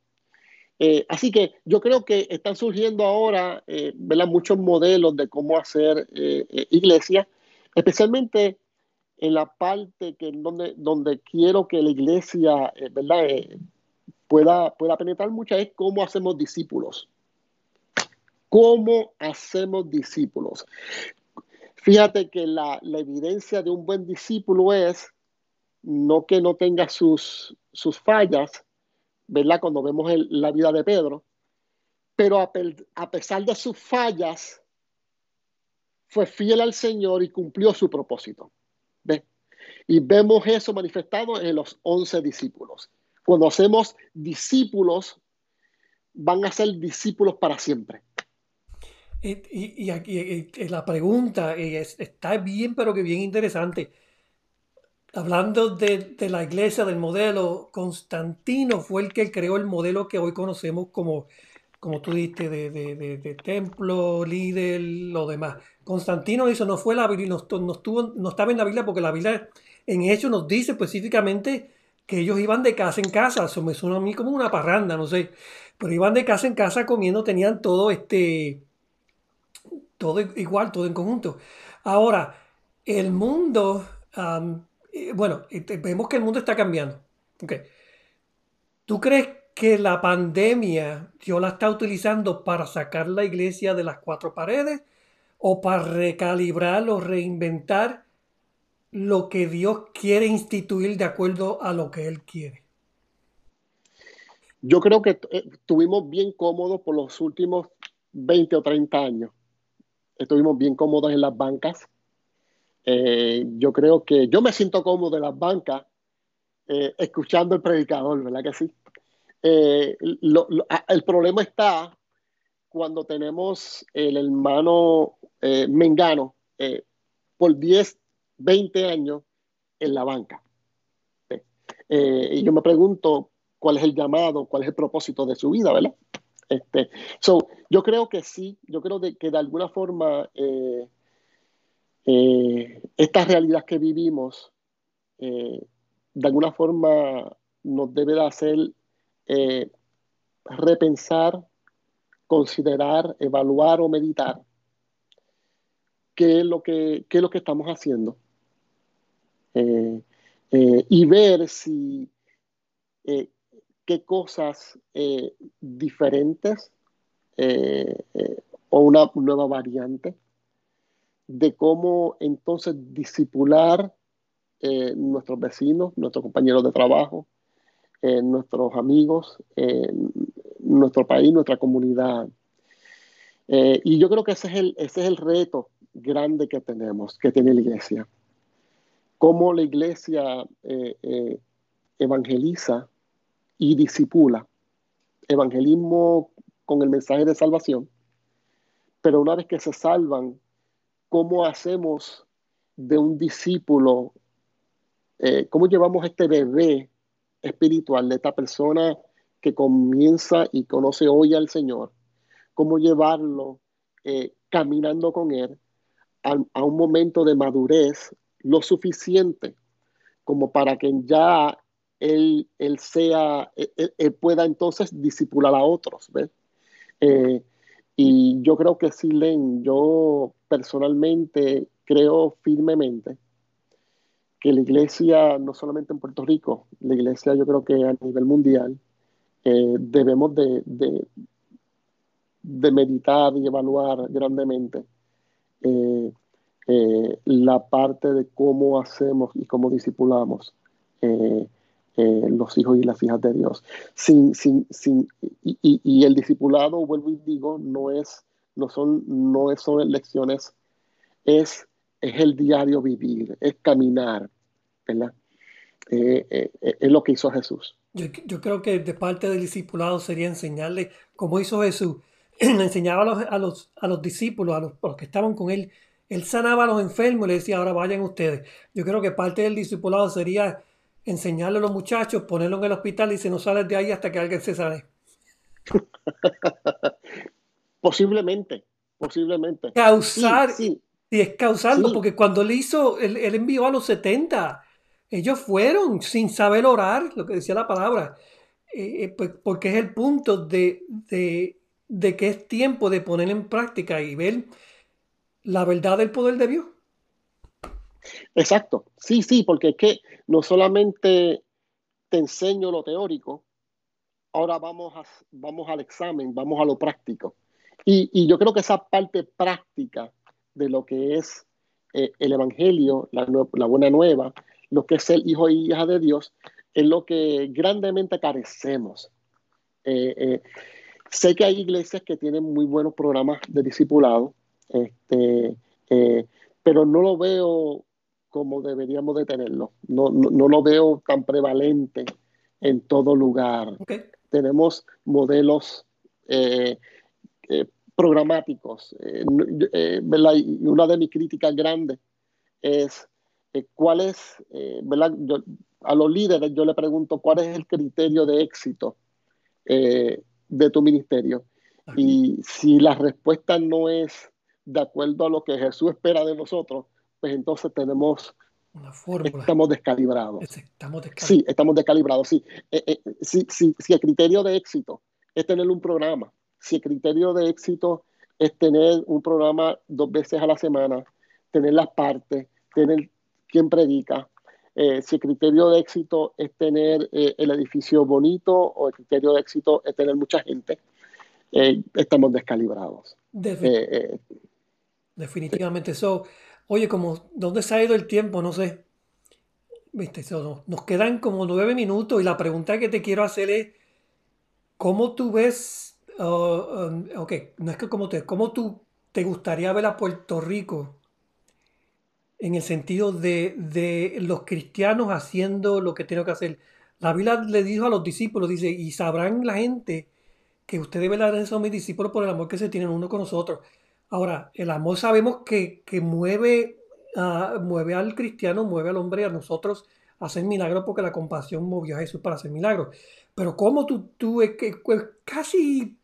Eh, así que yo creo que están surgiendo ahora eh, muchos modelos de cómo hacer eh, eh, iglesia, especialmente en la parte que donde, donde quiero que la iglesia ¿verdad? pueda, pueda penetrar mucho es cómo hacemos discípulos. ¿Cómo hacemos discípulos? Fíjate que la, la evidencia de un buen discípulo es no que no tenga sus, sus fallas, ¿verdad? Cuando vemos la vida de Pedro, pero a, pesar de sus fallas, fue fiel al Señor y cumplió su propósito. Y vemos eso manifestado en los once discípulos. Cuando hacemos discípulos, van a ser discípulos para siempre. Y, aquí la pregunta está bien, pero que bien interesante Hablando de, la iglesia, del modelo, Constantino fue el que creó el modelo que hoy conocemos como, como tú dijiste, de, templo, líder, lo demás. Constantino eso no fue la Biblia, no, no, estaba en la Biblia porque la Biblia en hecho nos dice específicamente que ellos iban de casa en casa. Eso me suena a mí como una parranda, no sé. Pero iban de casa en casa comiendo, tenían todo este, todo igual, todo en conjunto. Ahora, el mundo bueno, vemos que el mundo está cambiando. Okay. ¿Tú crees que la pandemia Dios la está utilizando para sacar la iglesia de las cuatro paredes o para recalibrar o reinventar lo que Dios quiere instituir de acuerdo a lo que Él quiere? Yo creo que eh, estuvimos bien cómodos por los últimos 20 o 30 años. Estuvimos bien cómodos en las bancas, eh, yo creo que yo me siento cómodo en las bancas eh, escuchando el predicador, ¿verdad que sí? El problema está cuando tenemos el hermano Mengano por 10, 20 años en la banca. y yo me pregunto cuál es el llamado, cuál es el propósito de su vida, ¿verdad? Este, so, yo creo que sí, yo creo que de alguna forma eh, esta realidad que vivimos, eh, de alguna forma nos debe de hacer eh, repensar, considerar, evaluar o meditar qué es lo que, es lo que estamos haciendo y ver si qué cosas diferentes o una nueva variante de cómo entonces disipular eh, nuestros vecinos, nuestros compañeros de trabajo, eh, nuestros amigos, nuestro país, nuestra comunidad. Eh, y yo creo que ese es, el, ese es el reto grande que tenemos, que tiene la iglesia. Cómo la iglesia evangeliza y disipula. Evangelismo con el mensaje de salvación, pero una vez que se salvan, cómo hacemos de un discípulo, eh, cómo llevamos este bebé espiritual de esta persona que comienza y conoce hoy al Señor, cómo llevarlo eh, caminando con Él a, un momento de madurez lo suficiente como para que ya Él, él sea, él, pueda entonces disipular a otros. ¿ves? Eh, y yo creo que sí, Len, yo personalmente creo firmemente que la iglesia, no solamente en Puerto Rico, la iglesia yo creo que a nivel mundial, eh, debemos de, de, meditar y evaluar grandemente eh, eh, la parte de cómo hacemos y cómo discipulamos los hijos y las hijas de Dios. Sin, sin, sin, y, y, el discipulado, vuelvo y digo, no es, no son, no son lecciones, es, es el diario vivir, es caminar, ¿verdad? es lo que hizo Jesús. Yo, creo que de parte del discipulado sería enseñarle, como hizo Jesús, enseñaba a los, a los, a los discípulos, a los, que estaban con él, él sanaba a los enfermos y le decía, ahora vayan ustedes. Yo creo que parte del discipulado sería enseñarle a los muchachos, ponerlos en el hospital y se no sales de ahí hasta que alguien se sane. posiblemente, posiblemente. Causar, sí, sí. es causarlo, porque cuando él hizo, él, él envió a los 70 ellos fueron sin saber orar, lo que decía la palabra, eh, eh, pues, porque es el punto de, de, que es tiempo de poner en práctica y ver la verdad del poder de Dios. Exacto, sí, sí, porque es que no solamente te enseño lo teórico, ahora vamos, vamos al examen, vamos a lo práctico. Y, yo creo que esa parte práctica de lo que es eh, el Evangelio, la, la buena nueva, lo que es el hijo y hija de Dios, es lo que grandemente carecemos. Eh, eh, sé que hay iglesias que tienen muy buenos programas de discipulado, este, eh, pero no lo veo como deberíamos de tenerlo. No, lo veo tan prevalente en todo lugar. Tenemos modelos programáticos. y una de mis críticas grandes es eh, cuál es, eh, ¿verdad? a los líderes yo le pregunto cuál es el criterio de éxito eh, de tu ministerio. Y si la respuesta no es de acuerdo a lo que Jesús espera de nosotros, pues entonces tenemos una Estamos descalibrados. Estamos descalibrados. Sí, estamos descalibrados. Sí. si, si, el criterio de éxito es tener un programa, si el criterio de éxito es tener un programa dos veces a la semana, tener las partes, tener quién predica, eh, si el criterio de éxito es tener eh, el edificio bonito o el criterio de éxito es tener mucha gente, eh, estamos descalibrados. Definitivamente. eso. oye, como, ¿dónde se ha ido el tiempo? No sé. Viste, nos quedan como nueve minutos y la pregunta que te quiero hacer es, ¿cómo tú ves, uh, um, ok, no es que como te, ¿cómo tú te gustaría ver a Puerto Rico en el sentido de, los cristianos haciendo lo que tienen que hacer. La Biblia le dijo a los discípulos, dice, y sabrán la gente que ustedes verdaderamente son mis discípulos por el amor que se tienen uno con nosotros. Ahora, el amor sabemos que, mueve, mueve al cristiano, mueve al hombre, a nosotros a hacer milagros porque la compasión movió a Jesús para hacer milagros. Pero cómo tú, tú pues, casi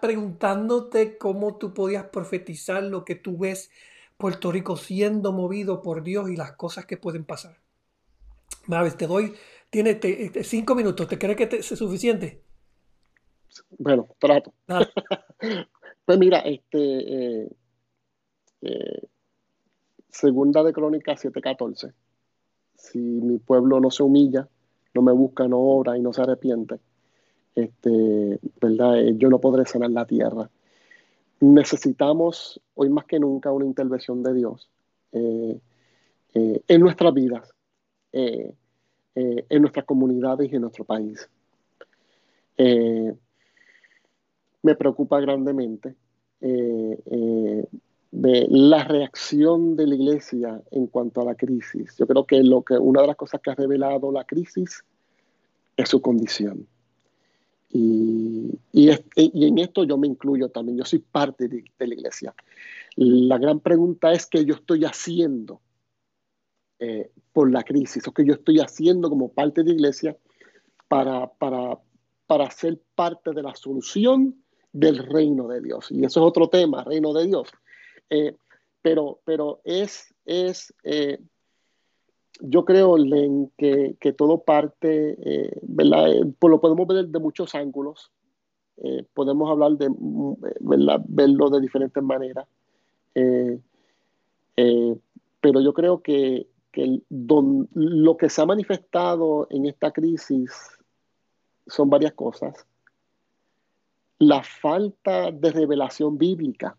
preguntándote cómo tú podías profetizar lo que tú ves Puerto Rico siendo movido por Dios y las cosas que pueden pasar. Maves, te doy, tiene este, cinco minutos, ¿te crees que es suficiente? Bueno, trato. pues mira, este, eh, eh, segunda de Crónicas 7:14, si mi pueblo no se humilla, no me busca, no obra y no se arrepiente, este, ¿verdad? Eh, yo no podré sanar la tierra necesitamos hoy más que nunca una intervención de Dios eh, eh, en nuestras vidas, eh, en nuestras comunidades y en nuestro país. Me preocupa grandemente de la reacción de la iglesia en cuanto a la crisis. Yo creo que, lo que una de las cosas que ha revelado la crisis es su condición. Y, y, en esto yo me incluyo también, yo soy parte de, la iglesia. La gran pregunta es qué yo estoy haciendo eh, por la crisis, o qué yo estoy haciendo como parte de la iglesia para, para, para ser parte de la solución del reino de Dios. Y eso es otro tema, reino de Dios. Eh, pero, pero es, es eh, yo creo, que, que todo parte, eh, ¿verdad? Eh, pues lo podemos ver de muchos ángulos, podemos hablar de, ¿verdad? Verlo de diferentes maneras, pero yo creo que, que lo que se ha manifestado en esta crisis son varias cosas. La falta de revelación bíblica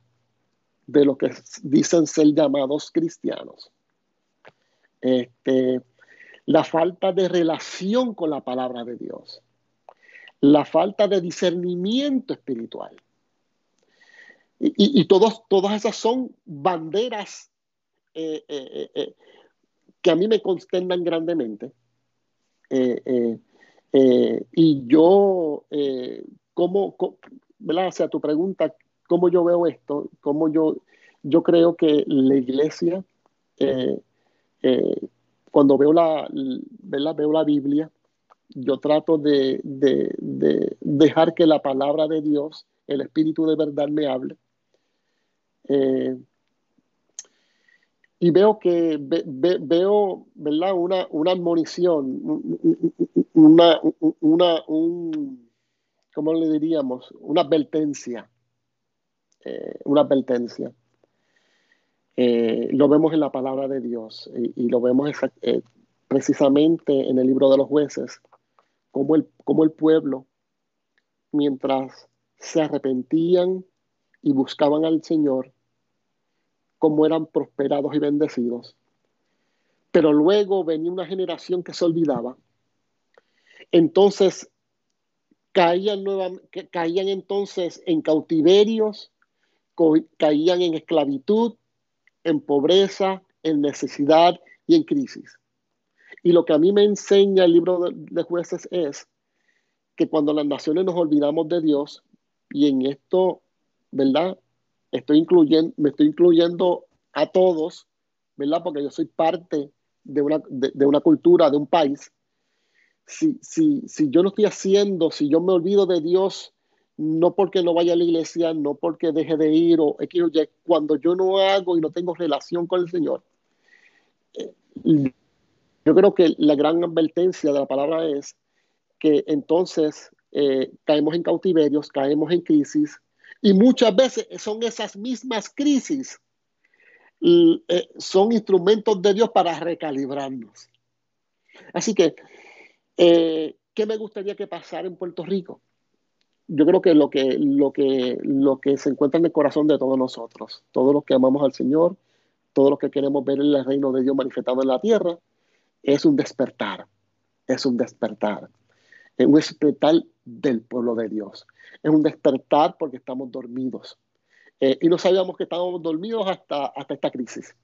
de lo que dicen ser llamados cristianos. Este, la falta de relación con la palabra de Dios. La falta de discernimiento espiritual. Y, todos, todas esas son banderas eh, eh, eh, que a mí me consternan grandemente. y yo, ¿cómo, ¿verdad? O sea, tu pregunta, ¿cómo yo veo esto? ¿Cómo yo, yo creo que la iglesia, cuando veo la, veo la Biblia, yo trato de, de, dejar que la palabra de Dios, el Espíritu de verdad me hable eh, y veo que veo, ¿verdad? Una, una admonición, una, una, un, ¿cómo le diríamos? Una advertencia, eh, una advertencia. Eh, lo vemos en la palabra de Dios y, lo vemos precisamente en el libro de los jueces, como el, como el pueblo, mientras se arrepentían y buscaban al Señor, cómo eran prosperados y bendecidos. Pero luego venía una generación que se olvidaba. Entonces caían, caían entonces en cautiverios, caían en esclavitud, en pobreza, en necesidad y en crisis. Y lo que a mí me enseña el libro de, jueces es que cuando las naciones nos olvidamos de Dios, y en esto, ¿verdad? estoy incluyendo, me estoy incluyendo a todos, ¿verdad? Porque yo soy parte de una, de, una cultura, de un país. Si, si, si yo no estoy haciendo, si yo me olvido de Dios, no porque no vaya a la iglesia, no porque deje de ir o X cuando yo no hago y no tengo relación con el Señor, eh, yo creo que la gran advertencia de la palabra es que entonces eh, caemos en cautiverios, caemos en crisis, y muchas veces son esas mismas crisis, eh, son instrumentos de Dios para recalibrarnos. Así que, eh, ¿qué me gustaría que pasara en Puerto Rico? Yo creo que lo que, lo que lo que se encuentra en el corazón de todos nosotros, todos los que amamos al Señor, todos los que queremos ver el reino de Dios manifestado en la tierra, es un despertar, es un despertar, es un despertar del pueblo de Dios es un despertar porque estamos dormidos. Eh, y no sabíamos que estábamos dormidos hasta, hasta esta crisis.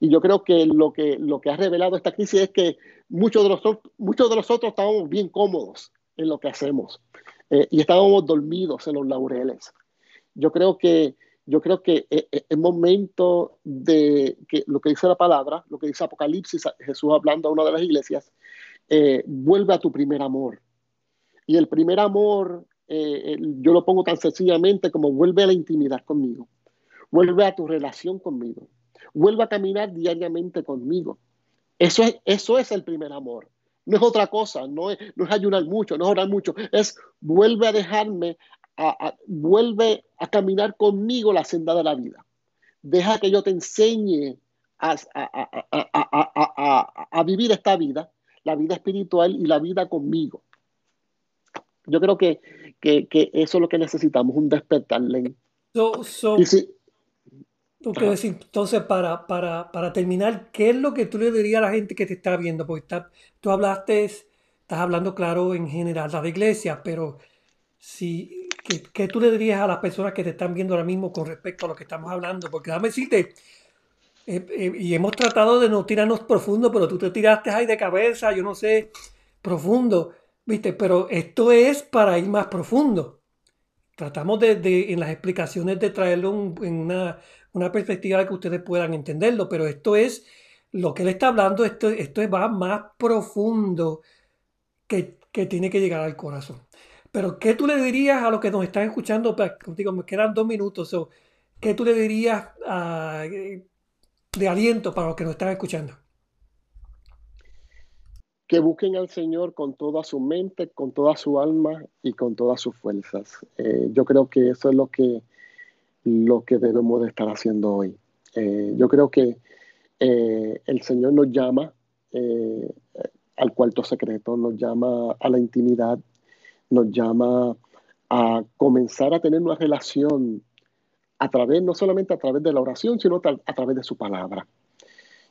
Y yo creo que lo, que lo que ha revelado esta crisis es que muchos de, nosotros, muchos de nosotros estábamos bien cómodos en lo que hacemos eh, y estábamos dormidos en los laureles. Yo creo que, yo creo que eh, es momento de que lo que dice la palabra, lo que dice Apocalipsis, Jesús hablando a una de las iglesias, vuelve a tu primer amor. Y el primer amor eh, yo lo pongo tan sencillamente como vuelve a la intimidad conmigo, vuelve a tu relación conmigo, vuelve a caminar diariamente conmigo. Eso es, eso es el primer amor. No es otra cosa, no es, no es ayunar mucho, no es orar mucho, es vuelve a dejarme, vuelve a caminar conmigo la senda de la vida. Deja que yo te enseñe a, a, vivir esta vida, la vida espiritual y la vida conmigo. Yo creo que, que, que eso es lo que necesitamos, un despertar, entonces, para, para, para, terminar, ¿qué es lo que tú le dirías a la gente que te está viendo? Porque está, tú hablaste, estás hablando claro en general de la iglesia, pero si, ¿qué, ¿qué, tú le dirías a las personas que te están viendo ahora mismo con respecto a lo que estamos hablando? Porque déjame decirte, eh, eh, y hemos tratado de no tirarnos profundo, pero tú te tiraste ahí de cabeza, yo no sé, profundo. ¿Viste? Pero esto es para ir más profundo. Tratamos de, en las explicaciones de traerlo en una, una, perspectiva que ustedes puedan entenderlo, pero esto es lo que él está hablando, esto, esto va más profundo que, que tiene que llegar al corazón. Pero, ¿qué tú le dirías a los que nos están escuchando? Pues, contigo, me quedan dos minutos. ¿Qué tú le dirías ah, de aliento para los que nos están escuchando? Que busquen al Señor con toda su mente, con toda su alma y con todas sus fuerzas. Eh, yo creo que eso es lo que, lo que debemos de estar haciendo hoy. Eh, yo creo que el Señor nos llama al cuarto secreto, nos llama a la intimidad, nos llama a comenzar a tener una relación a través, no solamente a través de la oración, sino a través de su palabra.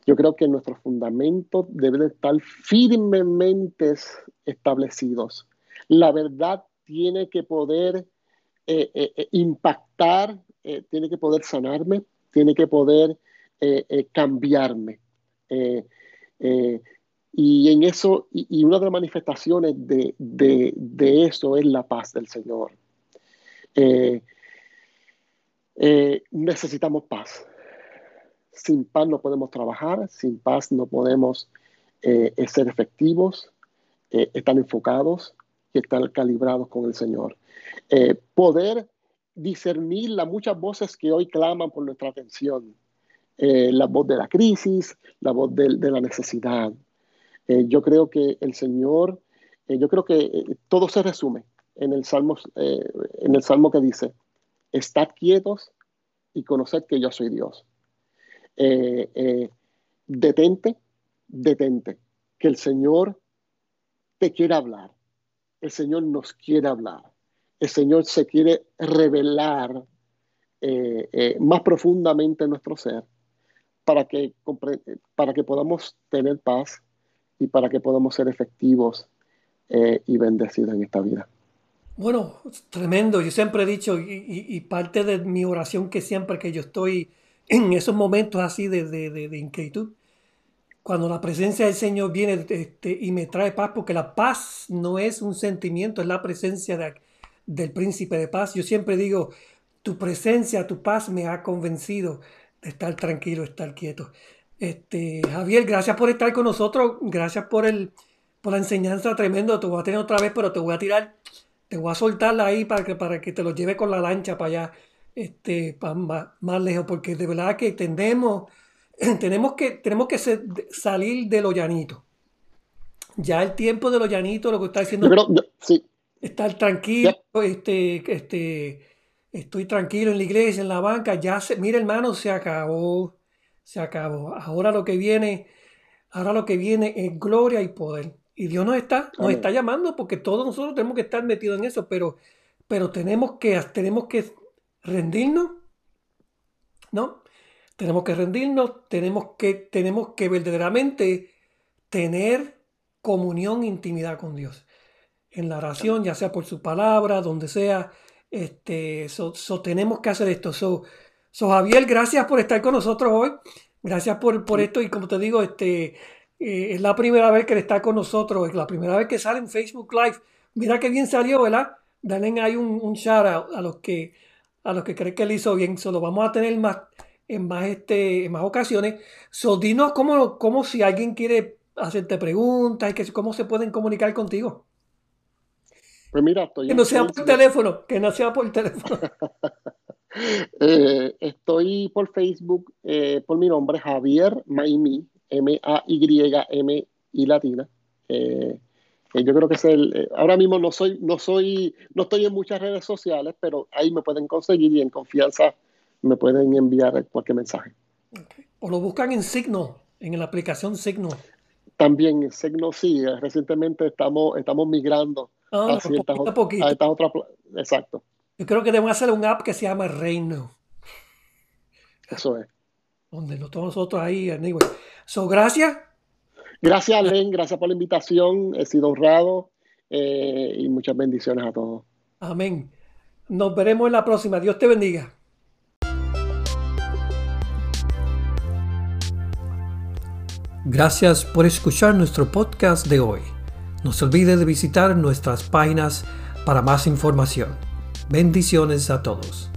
Yo creo que nuestros fundamentos deben estar firmemente establecidos. La verdad tiene que poder eh, eh, eh, impactar, tiene que poder sanarme, tiene que poder cambiarme. y en eso, y, una de las manifestaciones de, eso es la paz del Señor. necesitamos paz. Sin paz no podemos trabajar, sin paz no podemos eh, ser efectivos, eh, estar enfocados y estar calibrados con el Señor. Eh, poder discernir las muchas voces que hoy claman por nuestra atención. la voz de la crisis, la voz de, la necesidad. yo creo que el Señor, yo creo que todo se resume en el, Salmo, en el Salmo que dice, estad quietos y conoced que yo soy Dios. Eh, eh, detente, detente, que el Señor te quiere hablar, el Señor nos quiere hablar, el Señor se quiere revelar eh, más profundamente en nuestro ser para que, para que podamos tener paz y para que podamos ser efectivos y bendecidos en esta vida. Bueno, tremendo. Yo siempre he dicho, y, parte de mi oración que siempre que yo estoy en esos momentos así de, de, inquietud, cuando la presencia del Señor viene este, y me trae paz, porque la paz no es un sentimiento, es la presencia del príncipe de paz. Yo siempre digo, tu presencia, tu paz me ha convencido de estar tranquilo, estar quieto. Este, Javier, gracias por estar con nosotros, gracias por, el, por la enseñanza tremenda. Te voy a tener otra vez, pero te voy a tirar, te voy a soltarla ahí para que, para que te lo lleve con la lancha para allá este, más, más, lejos, porque de verdad que tendemos, tenemos que, tenemos que salir de lo llanito. Ya el tiempo de lo llanito, lo que está diciendo, sí. estar tranquilo, este, este, estoy tranquilo en la iglesia, en la banca, ya se, mira hermano, se acabó, se acabó. Ahora lo que viene, ahora lo que viene es gloria y poder. Y Dios nos está, nos está llamando porque todos nosotros tenemos que estar metidos en eso, pero, pero tenemos que, tenemos que rendirnos, ¿no? Tenemos que rendirnos, tenemos que, tenemos que verdaderamente tener comunión, intimidad con Dios. En la oración, ya sea por su palabra, donde sea, este, so, tenemos que hacer esto. So, so, Javier, gracias por estar con nosotros hoy. Gracias por, por esto y como te digo, este, eh, es la primera vez que está con nosotros, es la primera vez que sale en Facebook Live. Mira qué bien salió, ¿verdad? Dale ahí un, un shout out a los que a los que creen que él hizo bien. Solo vamos a tener más en más, este, en más ocasiones. So, dinos cómo, cómo si alguien quiere hacerte preguntas y que, cómo se pueden comunicar contigo. Pues mira, estoy que no sea por teléfono, que no sea por teléfono. Eh, estoy por Facebook eh, por mi nombre, Javier Maimi, M-A-Y-M y latina. Eh, yo creo que es el, eh, ahora mismo no soy, no soy, no estoy en muchas redes sociales, pero ahí me pueden conseguir y en confianza me pueden enviar cualquier mensaje. O lo buscan en Signo, en la aplicación Signo. También en Signo sí, eh, recientemente estamos, estamos migrando ah, a, ciertas, a, estas otras, exacto. Yo creo que debemos hacer un app que se llama Reino. Eso es. Donde todos nosotros ahí, anyway. So, gracias Gracias, Len, gracias por la invitación. He sido honrado eh, y muchas bendiciones a todos. Amén. Nos veremos en la próxima. Dios te bendiga. Gracias por escuchar nuestro podcast de hoy. No se olvide de visitar nuestras páginas para más información. Bendiciones a todos.